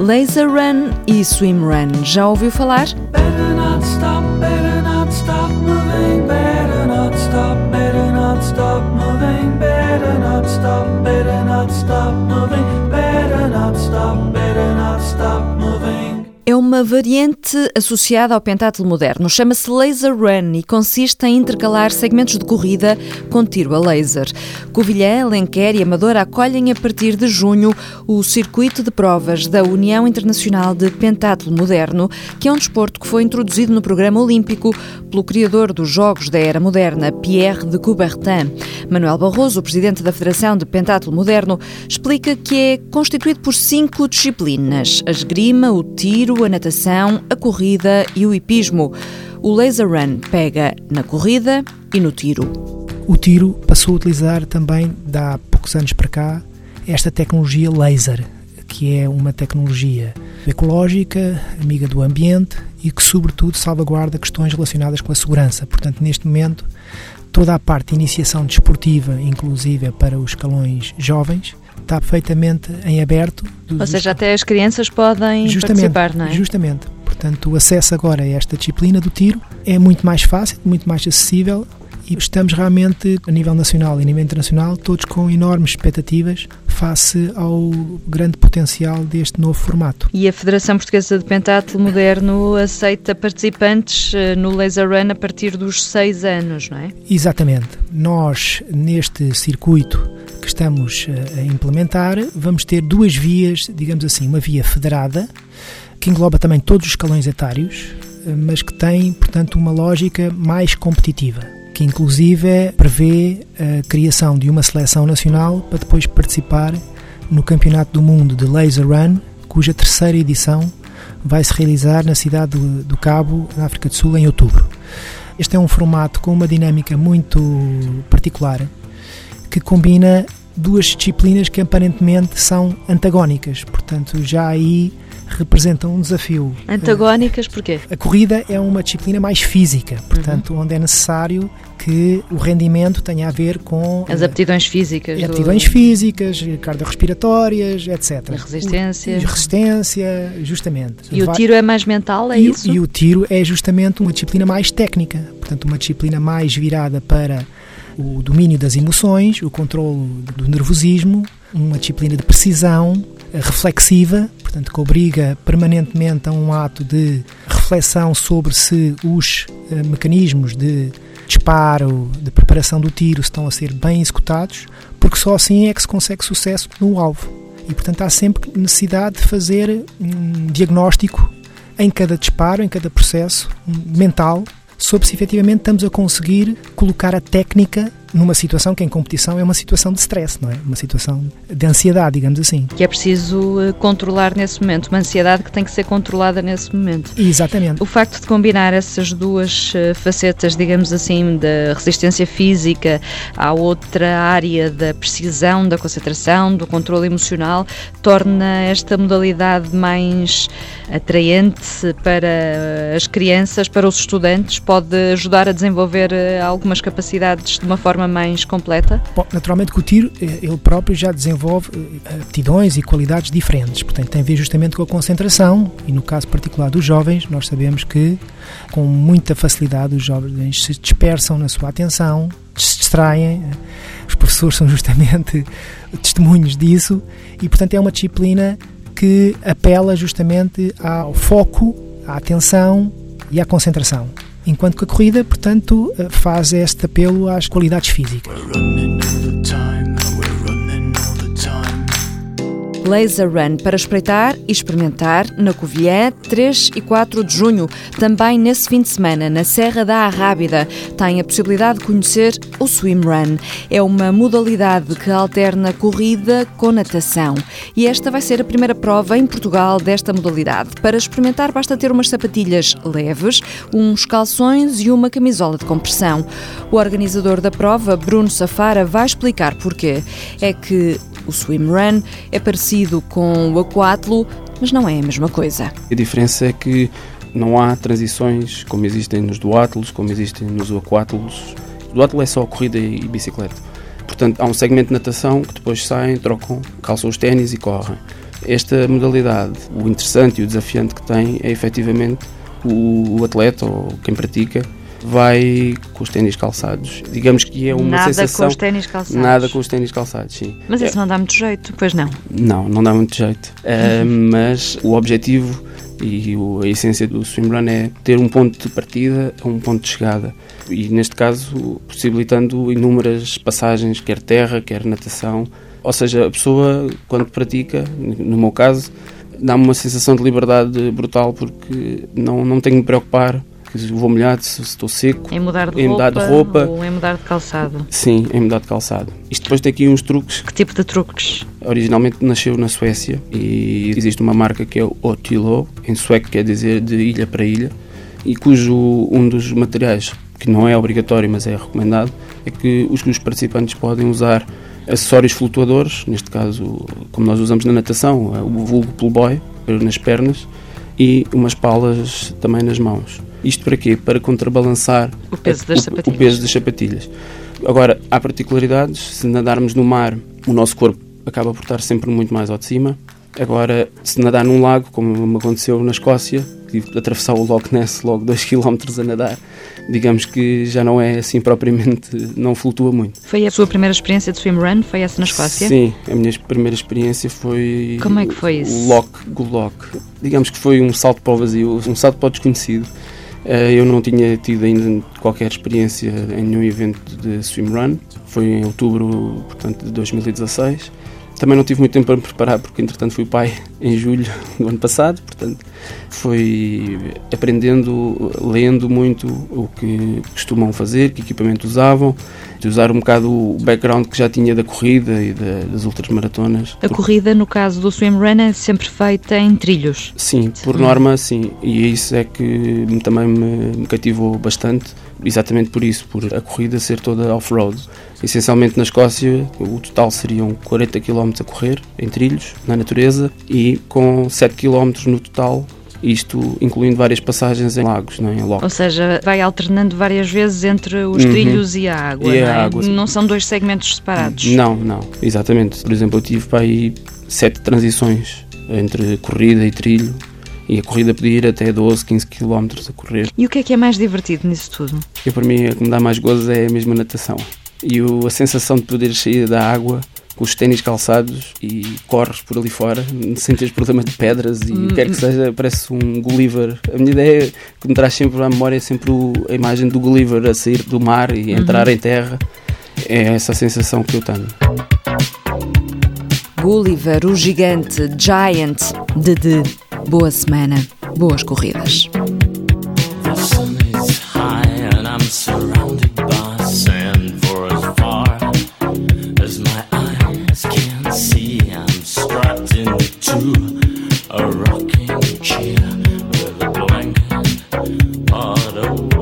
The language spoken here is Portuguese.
Laser Run e Swim Run. Já ouviu falar? Better not stop, better not stop moving, better not stop, uma variante associada ao pentatlo moderno. Chama-se Laser Run e consiste em intercalar segmentos de corrida com tiro a laser. Covilhã, Lenquer e Amadora acolhem a partir de junho o circuito de provas da União Internacional de Pentatlo Moderno, que é um desporto que foi introduzido no programa olímpico pelo criador dos Jogos da Era Moderna, Pierre de Coubertin. Manuel Barroso, presidente da Federação de Pentatlo Moderno, explica que é constituído por cinco disciplinas: a esgrima, o tiro, a natação, a corrida e o hipismo. O laser run pega na corrida e no tiro. O tiro passou a utilizar também, há poucos anos para cá, esta tecnologia laser, que é uma tecnologia ecológica, amiga do ambiente e que, sobretudo, salvaguarda questões relacionadas com a segurança. Portanto, neste momento, toda a parte de iniciação desportiva, inclusive para os escalões jovens, está perfeitamente em aberto. Ou seja, até as crianças podem justamente, participar, não é? Justamente. Portanto, o acesso agora a esta disciplina do tiro é muito mais fácil, muito mais acessível e estamos realmente, a nível nacional e a nível internacional, todos com enormes expectativas face ao grande potencial deste novo formato. E a Federação Portuguesa de Pentatlo Moderno aceita participantes eh, no Laser Run a partir dos 6 anos, não é? Exatamente. Nós, neste circuito estamos eh, a implementar, vamos ter duas vias, digamos assim, uma via federada, que engloba também todos os escalões etários, eh, mas que tem, portanto, uma lógica mais competitiva, que inclusive prevê a criação de uma seleção nacional para depois participar no Campeonato do Mundo de Laser Run, cuja terceira edição vai se realizar na cidade do Cabo, na África do Sul, em outubro. Este é um formato com uma dinâmica muito particular, que combina duas disciplinas que aparentemente são antagónicas, portanto, já aí representam um desafio. Antagónicas porquê? A corrida é uma disciplina mais física, portanto, uhum. onde é necessário que o rendimento tenha a ver com as aptidões físicas, aptidões do... físicas, cardiorrespiratórias, etc. A resistência, o, resistência, justamente. E o tiro é mais mental, é e, isso? E o tiro é justamente uma disciplina mais técnica, portanto, uma disciplina mais virada para o domínio das emoções, o controle do nervosismo, uma disciplina de precisão reflexiva, portanto, que obriga permanentemente a um ato de reflexão sobre se os uh, mecanismos de disparo, de preparação do tiro estão a ser bem executados, porque só assim é que se consegue sucesso no alvo. E, portanto, há sempre necessidade de fazer um diagnóstico em cada disparo, em cada processo mental, sobre se efetivamente estamos a conseguir colocar a técnica numa situação que em competição é uma situação de stress, não é? Uma situação de ansiedade, digamos assim. Que é preciso eh, controlar nesse momento, uma ansiedade que tem que ser controlada nesse momento. Exatamente. O facto de combinar essas duas eh, facetas, digamos assim, da resistência física à outra área da precisão, da concentração, do controle emocional, torna esta modalidade mais atraente para as crianças, para os estudantes, pode ajudar a desenvolver eh, algumas capacidades de uma forma forma mais completa? Bom, naturalmente que o tiro, eh, ele próprio já desenvolve eh, aptidões e qualidades diferentes, portanto tem a ver justamente com a concentração e no caso particular dos jovens, nós sabemos que com muita facilidade os jovens se dispersam na sua atenção, se distraem, os professores são justamente testemunhos disso e portanto é uma disciplina que apela justamente ao foco, à atenção e à concentração enquanto que a corrida, portanto, eh, faz este apelo às qualidades físicas. Laser Run para espreitar e experimentar na Covilhã, 3 e 4 de junho. Também nesse fim de semana, na Serra da Arrábida, tem a possibilidade de conhecer o Swim Run. É uma modalidade que alterna corrida com natação. E esta vai ser a primeira prova em Portugal desta modalidade. Para experimentar, basta ter umas sapatilhas leves, uns calções e uma camisola de compressão. O organizador da prova, Bruno Safara, vai explicar porquê. É que o swim run é parecido com o aquatlo, mas não é a mesma coisa. A diferença é que não há transições como existem nos duatlos, como existem nos aquatlos. O duatlo é só corrida e bicicleta. Portanto, há um segmento de natação que depois saem, trocam, calçam os ténis e correm. Esta modalidade, o interessante e o desafiante que tem é efetivamente o atleta ou quem pratica vai com os ténis calçados. Digamos que é uma nada sensação... com os ténis calçados. Nada com os ténis calçados, sim. Mas isso não dá muito jeito, pois não? Não, não dá muito jeito. Uh, mas o objetivo e a essência do swimrun é ter um ponto de partida a um ponto de chegada. E neste caso, possibilitando inúmeras passagens, quer terra, quer natação. Ou seja, a pessoa, quando pratica, no meu caso, dá-me uma sensação de liberdade brutal porque não, não tenho de me preocupar vou molhado, se estou seco. Em mudar de, em roupa, mudar de roupa. ou em mudar de calçado? Sim, em mudar de calçado. Isto depois tem aqui uns truques. Que tipo de truques? Originalmente nasceu na Suécia e existe uma marca que é o Otilo, em sueco quer dizer de ilha para ilha, e cujo um dos materiais, que não é obrigatório, mas é recomendado, é que os, os participantes podem usar acessórios flutuadores, neste caso, como nós usamos na natação, o vulgo pull boy, nas pernas, e umas palas também nas mãos. Isto para quê? Para contrabalançar o peso das o, sapatilhas. O peso das sapatilhas. Agora, há particularidades. Se nadarmos no mar, o nosso corpo acaba por estar sempre muito mais ao de cima. Agora, se nadar num lago, como me aconteceu na Escócia, tive de atravessar o Loch Ness logo 2 km a nadar, digamos que já não é assim propriamente, não flutua muito. Foi a sua primeira experiência de swimrun? Foi essa na Escócia? Sim, a minha primeira experiência foi. Como é que foi isso? O Loch Gullock. Digamos que foi um salto para o vazio, um salto para o desconhecido. Eh, eu não tinha tido ainda qualquer experiência em nenhum evento de swimrun. Foi em outubro, portanto, de 2016. Também não tive muito tempo para me preparar, porque entretanto fui pai em julho do ano passado, portanto fui aprendendo, lendo muito o que costumam fazer, que equipamento usavam, de usar um bocado o background que já tinha da corrida e da, das ultramaratonas. A corrida, no caso do swimrun, é sempre feita em trilhos? Sim, por norma sim, e isso é que também me cativou bastante, exatamente por isso, por a corrida ser toda off-road. Essencialmente na Escócia, o total seriam 40 km a correr em trilhos, na natureza, e com 7 km no total isto incluindo várias passagens em lagos, não é? em locos. Ou seja, vai alternando várias vezes entre os Uhum. trilhos e a água, E a não, é? água, sim. não são dois segmentos separados. Não, não, exatamente. Por exemplo, eu tive para aí sete transições entre corrida e trilho, e a corrida podia ir até 12, 15 km a correr. E o que é que é mais divertido nisso tudo? E para mim, o que me dá mais gozo é a mesma natação. E o- a sensação de poder sair da água com os ténis calçados e corres por ali fora, sem teres problema de pedras e que quer que seja, parece um Gulliver. A minha ideia que me traz sempre à memória é sempre o- a imagem do Gulliver a sair do mar e entrar em terra. É essa a sensação que eu tenho. Gulliver, o gigante, Giant, Dede. Boa semana, boas corridas. autumn